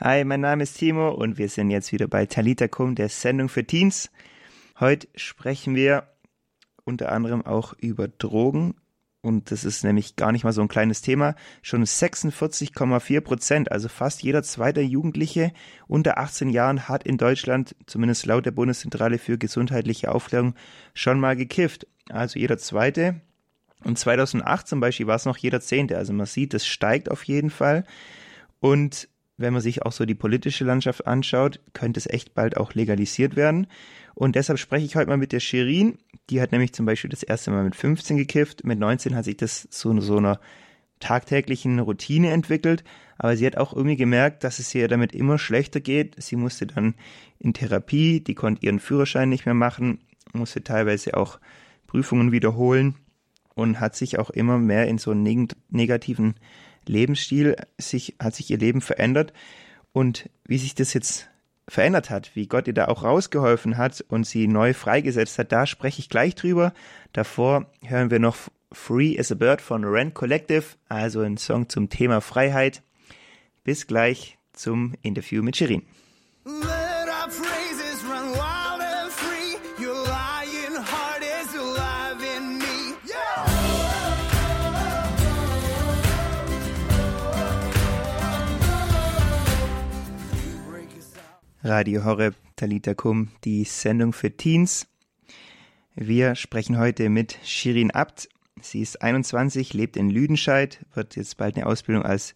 Hi, mein Name ist Timo und wir sind jetzt wieder bei Talita Kum, der Sendung für Teens. Heute sprechen wir unter anderem auch über Drogen und das ist nämlich gar nicht mal so ein kleines Thema. Schon 46,4 Prozent, also fast jeder zweite Jugendliche unter 18 Jahren hat in Deutschland, zumindest laut der Bundeszentrale für gesundheitliche Aufklärung, schon mal gekifft. Also jeder zweite. Und 2008 zum Beispiel war es noch jeder zehnte. Also man sieht, es steigt auf jeden Fall. Und wenn man sich auch so die politische Landschaft anschaut, könnte es echt bald auch legalisiert werden. Und deshalb spreche ich heute mal mit der Shirin. Die hat nämlich zum Beispiel das erste Mal mit 15 gekifft. Mit 19 hat sich das zu so einer tagtäglichen Routine entwickelt. Aber sie hat auch irgendwie gemerkt, dass es ihr damit immer schlechter geht. Sie musste dann in Therapie, die konnte ihren Führerschein nicht mehr machen, musste teilweise auch Prüfungen wiederholen und hat sich auch immer mehr in so einen negativen Lebensstil sich, hat sich ihr Leben verändert und wie sich das jetzt verändert hat, wie Gott ihr da auch rausgeholfen hat und sie neu freigesetzt hat, da spreche ich gleich drüber. Davor hören wir noch Free as a Bird von Rent Collective, also ein Song zum Thema Freiheit. Bis gleich zum Interview mit Shirin. Radio Horeb Talita Kum, die Sendung für Teens. Wir sprechen heute mit Shirin Abt. Sie ist 21, lebt in Lüdenscheid, wird jetzt bald eine Ausbildung als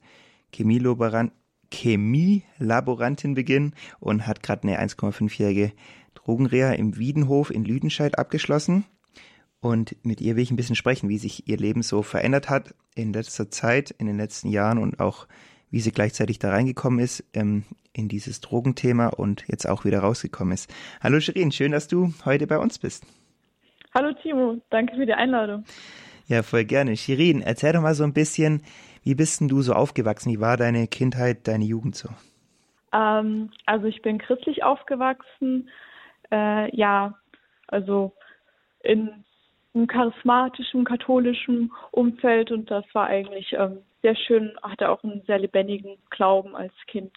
Chemielaborantin beginnen und hat gerade eine 1,5-jährige Drogenreha im Wiedenhof in Lüdenscheid abgeschlossen. Und mit ihr will ich ein bisschen sprechen, wie sich ihr Leben so verändert hat in letzter Zeit, in den letzten Jahren und auch wie sie gleichzeitig da reingekommen ist ähm, in dieses Drogenthema und jetzt auch wieder rausgekommen ist. Hallo Shirin, schön, dass du heute bei uns bist. Hallo Timo, danke für die Einladung. Ja, voll gerne. Shirin, erzähl doch mal so ein bisschen, wie bist denn du so aufgewachsen? Wie war deine Kindheit, deine Jugend so? Ähm, also ich bin christlich aufgewachsen. Äh, ja, also in einem charismatischen, katholischen Umfeld und das war eigentlich ähm, sehr schön, hatte auch einen sehr lebendigen Glauben als Kind.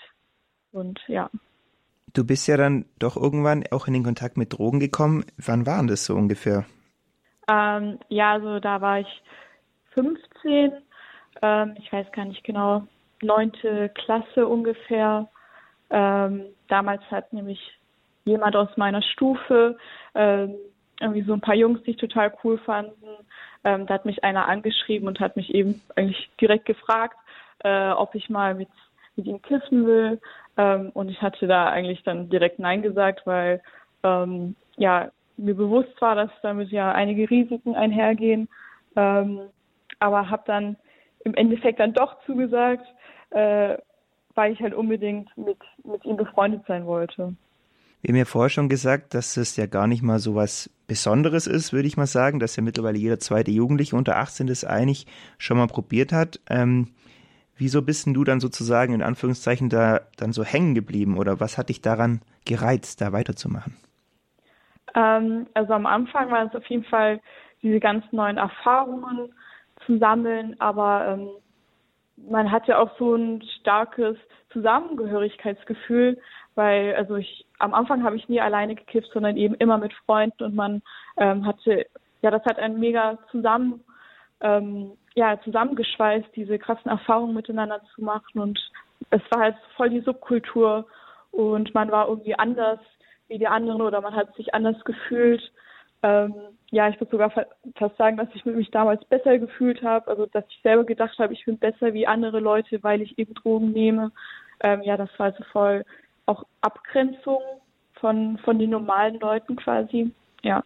Und ja. Du bist ja dann doch irgendwann auch in den Kontakt mit Drogen gekommen. Wann waren das so ungefähr? Ähm, ja, also da war ich 15, ähm, ich weiß gar nicht genau, neunte Klasse ungefähr. Ähm, damals hat nämlich jemand aus meiner Stufe, ähm, irgendwie so ein paar Jungs, die ich total cool fanden, ähm, da hat mich einer angeschrieben und hat mich eben eigentlich direkt gefragt, äh, ob ich mal mit, mit ihm kiffen will. Ähm, und ich hatte da eigentlich dann direkt Nein gesagt, weil ähm, ja mir bewusst war, dass damit ja einige Risiken einhergehen. Ähm, aber habe dann im Endeffekt dann doch zugesagt, äh, weil ich halt unbedingt mit, mit ihm befreundet sein wollte. Wir haben ja vorher schon gesagt, dass es ja gar nicht mal so was Besonderes ist, würde ich mal sagen, dass ja mittlerweile jeder zweite Jugendliche unter 18 das eigentlich schon mal probiert hat. Ähm, wieso bist denn du dann sozusagen in Anführungszeichen da dann so hängen geblieben oder was hat dich daran gereizt, da weiterzumachen? Ähm, also am Anfang war es auf jeden Fall diese ganz neuen Erfahrungen zu sammeln, aber ähm, man hat ja auch so ein starkes Zusammengehörigkeitsgefühl, weil also ich am Anfang habe ich nie alleine gekifft, sondern eben immer mit Freunden und man ähm, hatte ja das hat einen mega zusammen ähm, ja zusammengeschweißt, diese krassen Erfahrungen miteinander zu machen und es war halt voll die Subkultur und man war irgendwie anders wie die anderen oder man hat sich anders gefühlt. Ähm, ja, ich würde sogar fast sagen, dass ich mich damals besser gefühlt habe, also dass ich selber gedacht habe, ich bin besser wie andere Leute, weil ich eben Drogen nehme. Ähm, ja, das war also voll auch Abgrenzung von, von den normalen Leuten quasi. Ja.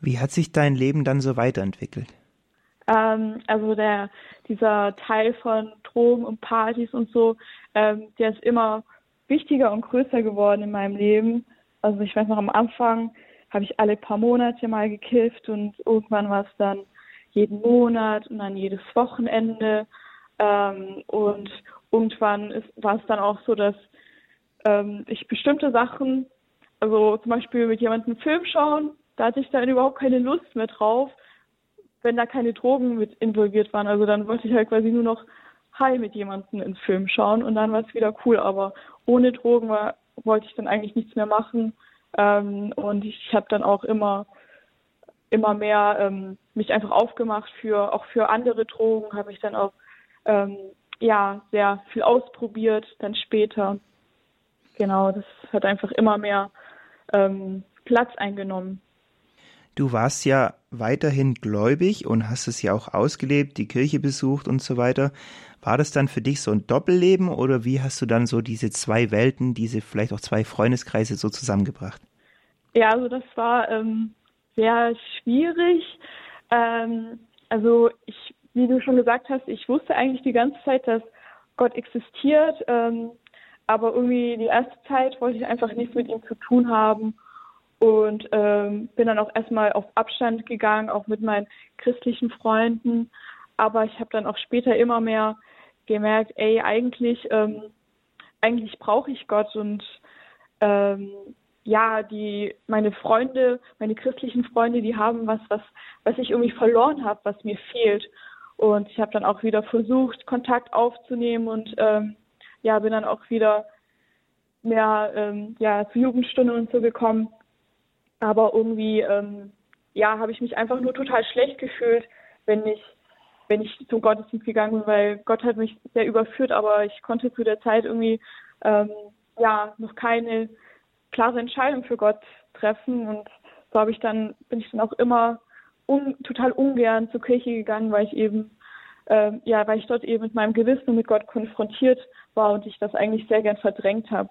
Wie hat sich dein Leben dann so weiterentwickelt? Ähm, also der, dieser Teil von Drogen und Partys und so, ähm, der ist immer wichtiger und größer geworden in meinem Leben. Also ich weiß noch am Anfang habe ich alle paar Monate mal gekifft und irgendwann war es dann jeden Monat und dann jedes Wochenende. Ähm, und irgendwann ist, war es dann auch so, dass ähm, ich bestimmte Sachen, also zum Beispiel mit jemandem einen Film schauen, da hatte ich dann überhaupt keine Lust mehr drauf, wenn da keine Drogen mit involviert waren. Also dann wollte ich halt quasi nur noch hi mit jemandem ins Film schauen und dann war es wieder cool. Aber ohne Drogen war, wollte ich dann eigentlich nichts mehr machen. Ähm, und ich habe dann auch immer immer mehr ähm, mich einfach aufgemacht für auch für andere Drogen, habe ich dann auch ähm, ja sehr viel ausprobiert, dann später. Genau, das hat einfach immer mehr ähm, Platz eingenommen. Du warst ja weiterhin gläubig und hast es ja auch ausgelebt, die Kirche besucht und so weiter. War das dann für dich so ein Doppelleben oder wie hast du dann so diese zwei Welten, diese vielleicht auch zwei Freundeskreise so zusammengebracht? Ja, also das war ähm, sehr schwierig. Ähm, also ich, wie du schon gesagt hast, ich wusste eigentlich die ganze Zeit, dass Gott existiert, ähm, aber irgendwie die erste Zeit wollte ich einfach nichts mit ihm zu tun haben und ähm, bin dann auch erstmal auf Abstand gegangen, auch mit meinen christlichen Freunden. Aber ich habe dann auch später immer mehr gemerkt, ey, eigentlich, ähm, eigentlich brauche ich Gott und ähm, ja, die meine Freunde, meine christlichen Freunde, die haben was, was, was ich irgendwie verloren habe, was mir fehlt. Und ich habe dann auch wieder versucht, Kontakt aufzunehmen und ähm, ja, bin dann auch wieder mehr ähm, ja, zu Jugendstunden und so gekommen. Aber irgendwie, ähm, ja, habe ich mich einfach nur total schlecht gefühlt, wenn ich, wenn ich zum Gottesdienst gegangen bin, weil Gott hat mich sehr überführt, aber ich konnte zu der Zeit irgendwie, ähm, ja, noch keine klare Entscheidung für Gott treffen und so habe ich dann, bin ich dann auch immer un, total ungern zur Kirche gegangen, weil ich eben, äh, ja, weil ich dort eben mit meinem Gewissen und mit Gott konfrontiert war und ich das eigentlich sehr gern verdrängt habe.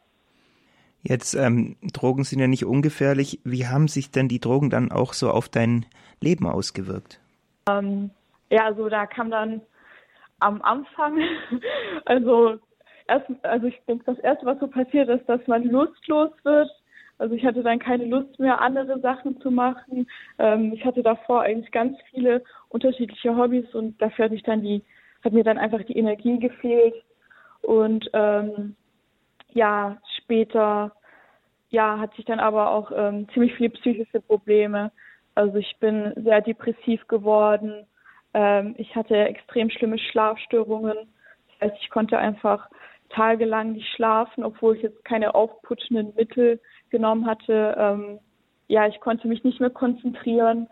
Jetzt, ähm, Drogen sind ja nicht ungefährlich. Wie haben sich denn die Drogen dann auch so auf dein Leben ausgewirkt? Ähm, ja, also da kam dann am Anfang, also erst, also ich denke, das erste, was so passiert ist, dass man lustlos wird. Also ich hatte dann keine Lust mehr, andere Sachen zu machen. Ähm, ich hatte davor eigentlich ganz viele unterschiedliche Hobbys und dafür hatte ich dann die, hat mir dann einfach die Energie gefehlt. Und ähm, ja, später ja, hatte ich dann aber auch ähm, ziemlich viele psychische Probleme. Also ich bin sehr depressiv geworden. Ähm, ich hatte extrem schlimme Schlafstörungen. Das heißt, ich konnte einfach tagelang nicht schlafen, obwohl ich jetzt keine aufputschenden Mittel genommen hatte. Ähm, ja, ich konnte mich nicht mehr konzentrieren.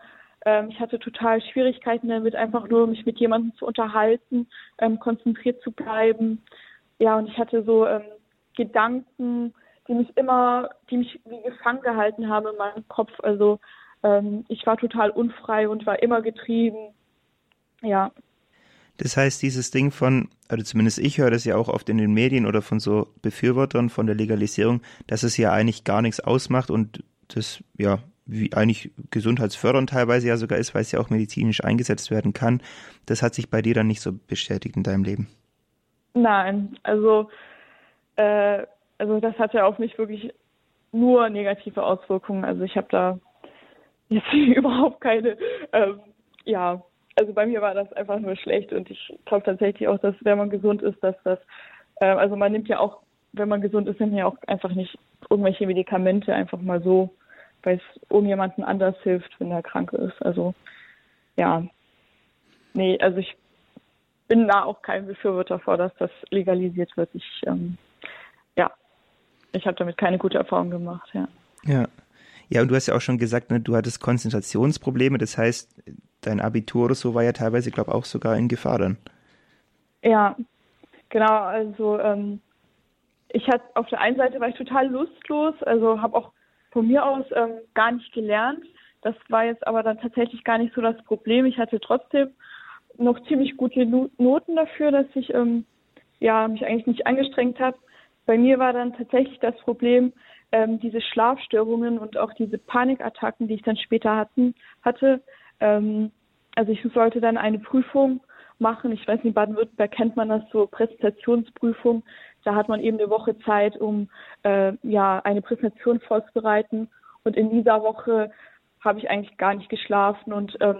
Ähm, ich hatte total Schwierigkeiten damit, einfach nur mich mit jemandem zu unterhalten, ähm, konzentriert zu bleiben. Ja, und ich hatte so ähm, Gedanken, die mich immer, die mich wie gefangen gehalten haben in meinem Kopf. Also ähm, ich war total unfrei und war immer getrieben. Ja. Das heißt, dieses Ding von, also zumindest ich höre das ja auch oft in den Medien oder von so Befürwortern von der Legalisierung, dass es ja eigentlich gar nichts ausmacht und das ja wie eigentlich gesundheitsfördernd teilweise ja sogar ist, weil es ja auch medizinisch eingesetzt werden kann. Das hat sich bei dir dann nicht so bestätigt in deinem Leben. Nein, also äh, also das hat ja auf mich wirklich nur negative Auswirkungen. Also ich habe da jetzt überhaupt keine, ähm, ja, also bei mir war das einfach nur schlecht und ich glaube tatsächlich auch, dass wenn man gesund ist, dass das, äh, also man nimmt ja auch, wenn man gesund ist, nimmt man ja auch einfach nicht irgendwelche Medikamente einfach mal so, weil es irgendjemandem anders hilft, wenn er krank ist. Also ja, nee, also ich bin da auch kein Befürworter vor, dass das legalisiert wird. Ich ähm, ich habe damit keine gute Erfahrung gemacht, ja. Ja. Ja, und du hast ja auch schon gesagt, ne, du hattest Konzentrationsprobleme, das heißt, dein Abitur oder so war ja teilweise, glaube ich, auch sogar in Gefahr dann. Ja, genau, also ähm, ich hatte auf der einen Seite war ich total lustlos, also habe auch von mir aus ähm, gar nicht gelernt. Das war jetzt aber dann tatsächlich gar nicht so das Problem. Ich hatte trotzdem noch ziemlich gute Noten dafür, dass ich ähm, ja mich eigentlich nicht angestrengt habe. Bei mir war dann tatsächlich das Problem, ähm, diese Schlafstörungen und auch diese Panikattacken, die ich dann später hatten, hatte. Ähm, also ich sollte dann eine Prüfung machen. Ich weiß nicht, in Baden-Württemberg kennt man das so, Präsentationsprüfung. Da hat man eben eine Woche Zeit, um äh, ja eine Präsentation vorzubereiten. Und in dieser Woche habe ich eigentlich gar nicht geschlafen und ähm,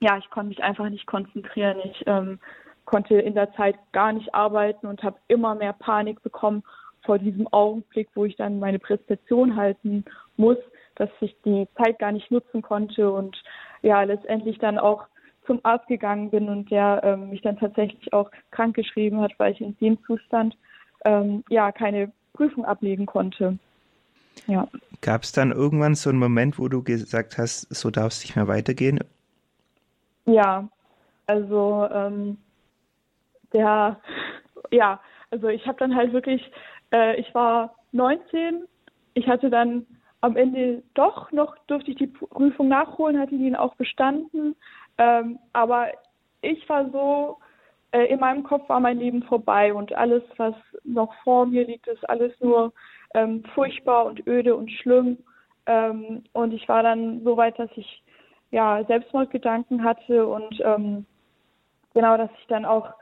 ja, ich konnte mich einfach nicht konzentrieren. Ich ähm, konnte in der Zeit gar nicht arbeiten und habe immer mehr Panik bekommen vor diesem Augenblick, wo ich dann meine Präsentation halten muss, dass ich die Zeit gar nicht nutzen konnte und ja, letztendlich dann auch zum Arzt gegangen bin und der ähm, mich dann tatsächlich auch krank geschrieben hat, weil ich in dem Zustand ähm, ja keine Prüfung ablegen konnte. Ja. Gab es dann irgendwann so einen Moment, wo du gesagt hast, so darf es nicht mehr weitergehen? Ja, also ähm, der, ja, also ich habe dann halt wirklich, äh, ich war 19, ich hatte dann am Ende doch noch, durfte ich die Prüfung nachholen, hatte ihn auch bestanden, ähm, aber ich war so, äh, in meinem Kopf war mein Leben vorbei und alles, was noch vor mir liegt, ist alles nur ähm, furchtbar und öde und schlimm. Ähm, und ich war dann so weit, dass ich ja Selbstmordgedanken hatte und ähm, genau, dass ich dann auch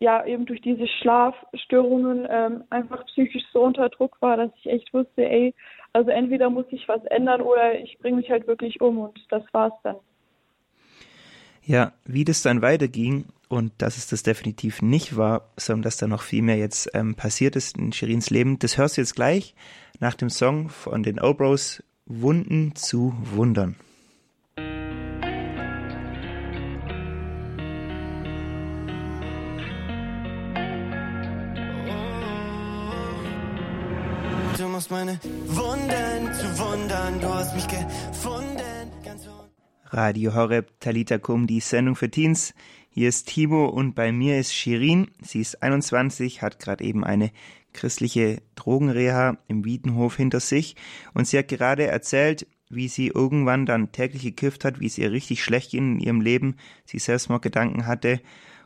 ja eben durch diese Schlafstörungen ähm, einfach psychisch so unter Druck war, dass ich echt wusste, ey, also entweder muss ich was ändern oder ich bringe mich halt wirklich um und das war's dann. Ja, wie das dann weiterging und dass es das definitiv nicht war, sondern dass da noch viel mehr jetzt ähm, passiert ist in Shirins Leben, das hörst du jetzt gleich nach dem Song von den Obros Wunden zu Wundern. Meine Wunden zu wundern, du hast mich gefunden. Radio Horeb Talita Kum, die Sendung für Teens. Hier ist Timo und bei mir ist Shirin. Sie ist 21, hat gerade eben eine christliche Drogenreha im Wiedenhof hinter sich und sie hat gerade erzählt, wie sie irgendwann dann täglich gekifft hat, wie es ihr richtig schlecht ging in ihrem Leben, sie Selbstmordgedanken hatte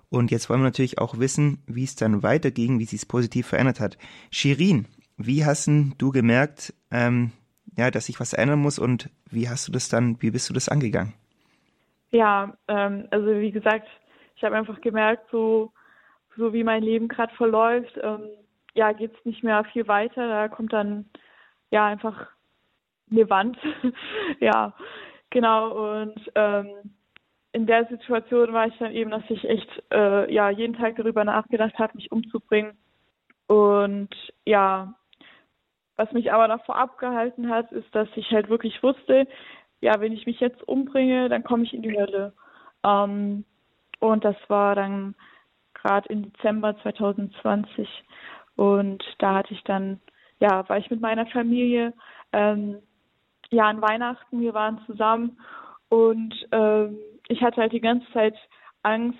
und jetzt wollen wir natürlich auch wissen, wie es dann weiterging, wie sie es positiv verändert hat. Shirin, wie hast du gemerkt, ähm, ja, dass sich was ändern muss und wie hast du das dann, wie bist du das angegangen? Ja, ähm, also wie gesagt, ich habe einfach gemerkt, so, so wie mein Leben gerade verläuft, ähm, ja, geht es nicht mehr viel weiter. Da kommt dann ja einfach eine Wand. ja, genau. Und ähm, in der Situation war ich dann eben, dass ich echt äh, ja jeden Tag darüber nachgedacht habe, mich umzubringen. Und ja, was mich aber davor abgehalten hat, ist, dass ich halt wirklich wusste, ja, wenn ich mich jetzt umbringe, dann komme ich in die Hölle. Ähm, und das war dann gerade im Dezember 2020. Und da hatte ich dann, ja, war ich mit meiner Familie, ähm, ja, an Weihnachten, wir waren zusammen und ähm, ich hatte halt die ganze Zeit Angst,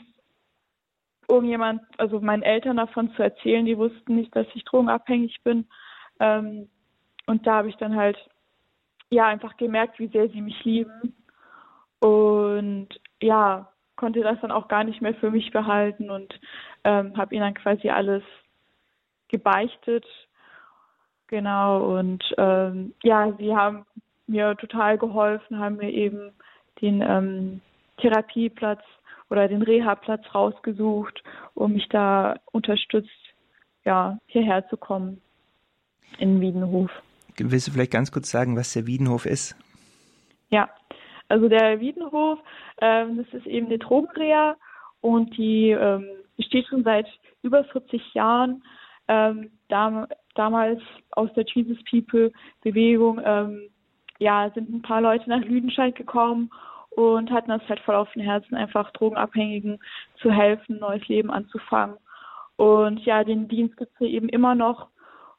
irgendjemand, also meinen Eltern davon zu erzählen. Die wussten nicht, dass ich drogenabhängig bin. Ähm, und da habe ich dann halt ja einfach gemerkt, wie sehr sie mich lieben. Und ja, konnte das dann auch gar nicht mehr für mich behalten und ähm, habe ihnen dann quasi alles gebeichtet. Genau, und ähm, ja, sie haben mir total geholfen, haben mir eben den ähm, Therapieplatz oder den Reha-Platz rausgesucht, um mich da unterstützt, ja, hierher zu kommen in Wiedenhof. Willst du vielleicht ganz kurz sagen, was der Wiedenhof ist? Ja, also der Wiedenhof, ähm, das ist eben eine Drogenreha und die ähm, besteht schon seit über 40 Jahren. Ähm, dam damals aus der Jesus People Bewegung ähm, ja, sind ein paar Leute nach Lüdenscheid gekommen und hatten das halt voll auf dem Herzen, einfach Drogenabhängigen zu helfen, neues Leben anzufangen. Und ja, den Dienst gibt es hier eben immer noch.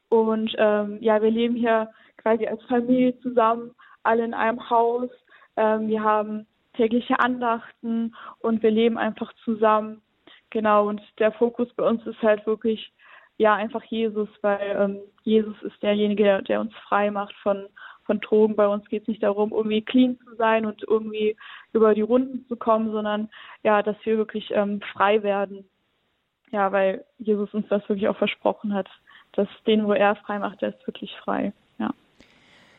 Und ähm, ja, wir leben hier quasi als Familie zusammen, alle in einem Haus. Ähm, wir haben tägliche Andachten und wir leben einfach zusammen. Genau, und der Fokus bei uns ist halt wirklich, ja, einfach Jesus, weil ähm, Jesus ist derjenige, der, der uns frei macht von, von Drogen. Bei uns geht es nicht darum, irgendwie clean zu sein und irgendwie über die Runden zu kommen, sondern ja, dass wir wirklich ähm, frei werden. Ja, weil Jesus uns das wirklich auch versprochen hat dass den, wo er frei macht, der ist wirklich frei. Ja.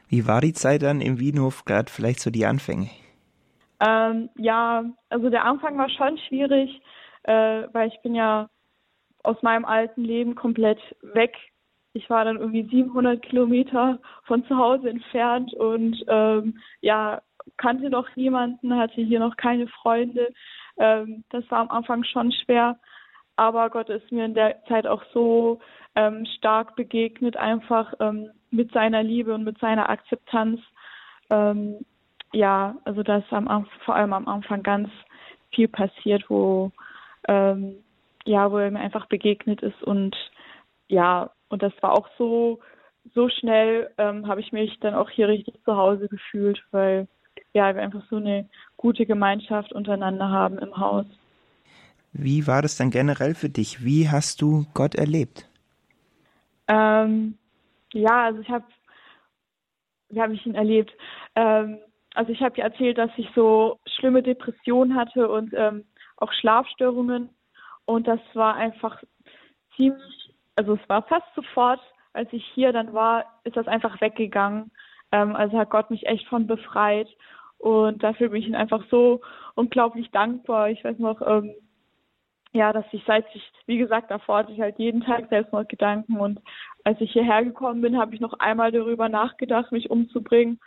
Wie war die Zeit dann im Wienhof, gerade vielleicht so die Anfänge? Ähm, ja, also der Anfang war schon schwierig, äh, weil ich bin ja aus meinem alten Leben komplett weg. Ich war dann irgendwie 700 Kilometer von zu Hause entfernt und ähm, ja, kannte noch niemanden, hatte hier noch keine Freunde. Ähm, das war am Anfang schon schwer, aber Gott ist mir in der Zeit auch so ähm, stark begegnet, einfach ähm, mit seiner Liebe und mit seiner Akzeptanz. Ähm, ja, also das am, vor allem am Anfang ganz viel passiert, wo ähm, ja, wo er mir einfach begegnet ist und ja, und das war auch so so schnell ähm, habe ich mich dann auch hier richtig zu Hause gefühlt, weil ja, wir einfach so eine gute Gemeinschaft untereinander haben im Haus. Wie war das dann generell für dich? Wie hast du Gott erlebt? Ähm, ja, also ich habe, wie habe ich ihn erlebt? Ähm, also ich habe ja erzählt, dass ich so schlimme Depressionen hatte und ähm, auch Schlafstörungen. Und das war einfach ziemlich, also es war fast sofort, als ich hier dann war, ist das einfach weggegangen. Ähm, also hat Gott mich echt von befreit. Und dafür bin ich ihm einfach so unglaublich dankbar. Ich weiß noch, ähm, ja, dass ich seit ich, wie gesagt, davor hatte ich halt jeden Tag selbst noch Gedanken und als ich hierher gekommen bin, habe ich noch einmal darüber nachgedacht, mich umzubringen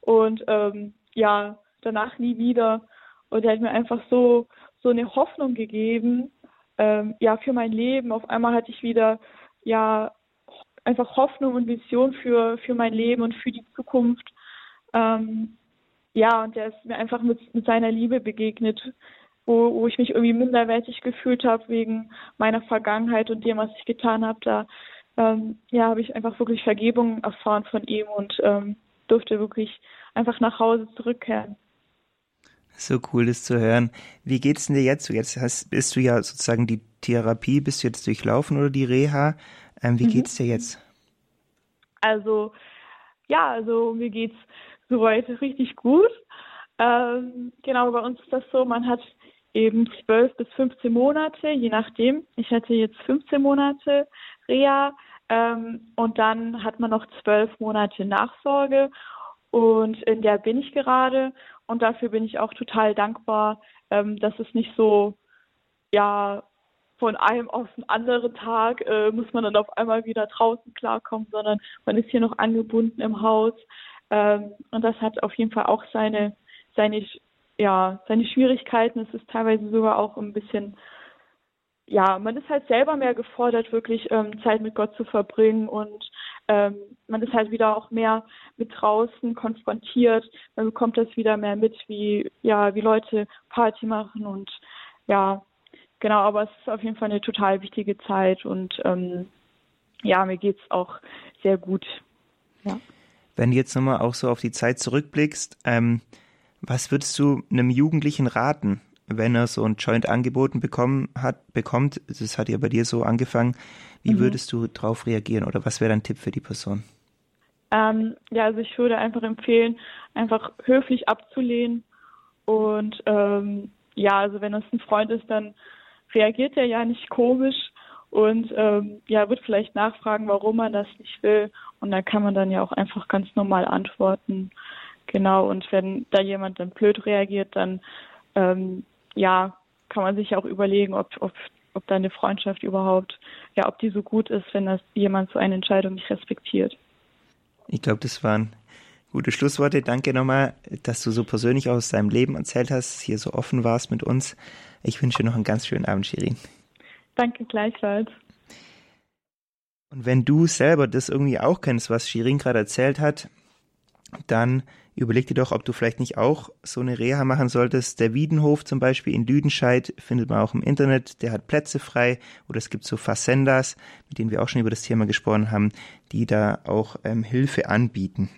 und ähm, ja, danach nie wieder. Und er hat mir einfach so, so eine Hoffnung gegeben, ähm, ja, für mein Leben. Auf einmal hatte ich wieder, ja, einfach Hoffnung und Vision für, für mein Leben und für die Zukunft. Ähm, ja, und er ist mir einfach mit, mit seiner Liebe begegnet, wo, wo ich mich irgendwie minderwertig gefühlt habe wegen meiner Vergangenheit und dem, was ich getan habe. Da ähm, ja, habe ich einfach wirklich Vergebung erfahren von ihm und ähm, durfte wirklich einfach nach Hause zurückkehren. So cool, das zu hören. Wie geht's denn dir jetzt? Jetzt hast, bist du ja sozusagen die Therapie, bist du jetzt durchlaufen oder die Reha? Ähm, wie mhm. geht's dir jetzt? Also, ja, also mir geht's soweit richtig gut. Ähm, genau, bei uns ist das so, man hat eben 12 bis 15 Monate, je nachdem. Ich hatte jetzt 15 Monate Reha ähm, und dann hat man noch 12 Monate Nachsorge und in der bin ich gerade und dafür bin ich auch total dankbar, ähm, dass es nicht so, ja, von einem auf den anderen Tag äh, muss man dann auf einmal wieder draußen klarkommen, sondern man ist hier noch angebunden im Haus. Ähm, und das hat auf jeden Fall auch seine, seine ja, seine Schwierigkeiten. Es ist teilweise sogar auch ein bisschen, ja, man ist halt selber mehr gefordert, wirklich ähm, Zeit mit Gott zu verbringen und ähm, man ist halt wieder auch mehr mit draußen konfrontiert. Man bekommt das wieder mehr mit, wie, ja, wie Leute Party machen und ja, genau, aber es ist auf jeden Fall eine total wichtige Zeit und ähm, ja, mir geht's auch sehr gut. Ja. Wenn du jetzt nochmal auch so auf die Zeit zurückblickst, ähm, was würdest du einem Jugendlichen raten, wenn er so ein Joint angeboten bekommen hat, bekommt? Das hat ja bei dir so angefangen. Wie mhm. würdest du darauf reagieren oder was wäre dein Tipp für die Person? Ähm, ja, also ich würde einfach empfehlen, einfach höflich abzulehnen und ähm, ja, also wenn es ein Freund ist, dann reagiert er ja nicht komisch und ähm, ja, wird vielleicht nachfragen, warum man das nicht will und dann kann man dann ja auch einfach ganz normal antworten. Genau, und wenn da jemand dann blöd reagiert, dann ähm, ja, kann man sich auch überlegen, ob, ob, ob deine Freundschaft überhaupt, ja, ob die so gut ist, wenn das jemand so eine Entscheidung nicht respektiert. Ich glaube, das waren gute Schlussworte. Danke nochmal, dass du so persönlich aus deinem Leben erzählt hast, hier so offen warst mit uns. Ich wünsche dir noch einen ganz schönen Abend, Shirin. Danke gleichfalls. Und wenn du selber das irgendwie auch kennst, was Shirin gerade erzählt hat, dann überleg dir doch, ob du vielleicht nicht auch so eine Reha machen solltest. Der Wiedenhof zum Beispiel in Lüdenscheid findet man auch im Internet, der hat Plätze frei oder es gibt so Facendas, mit denen wir auch schon über das Thema gesprochen haben, die da auch ähm, Hilfe anbieten.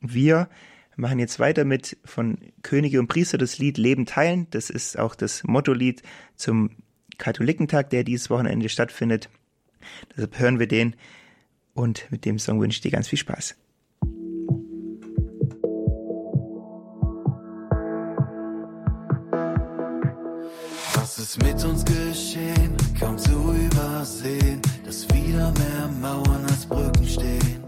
Wir machen jetzt weiter mit von Könige und Priester das Lied Leben teilen. Das ist auch das Mottolied zum Katholikentag, der dieses Wochenende stattfindet. Deshalb hören wir den und mit dem Song wünsche ich dir ganz viel Spaß. Ist mit uns geschehen, kaum zu übersehen, dass wieder mehr Mauern als Brücken stehen.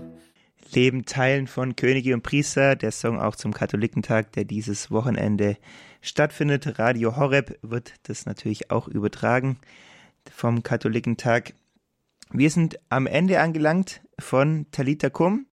Leben teilen von Könige und Priester, der Song auch zum Katholikentag, der dieses Wochenende stattfindet. Radio Horeb wird das natürlich auch übertragen vom Katholikentag. Wir sind am Ende angelangt von Talita Kum.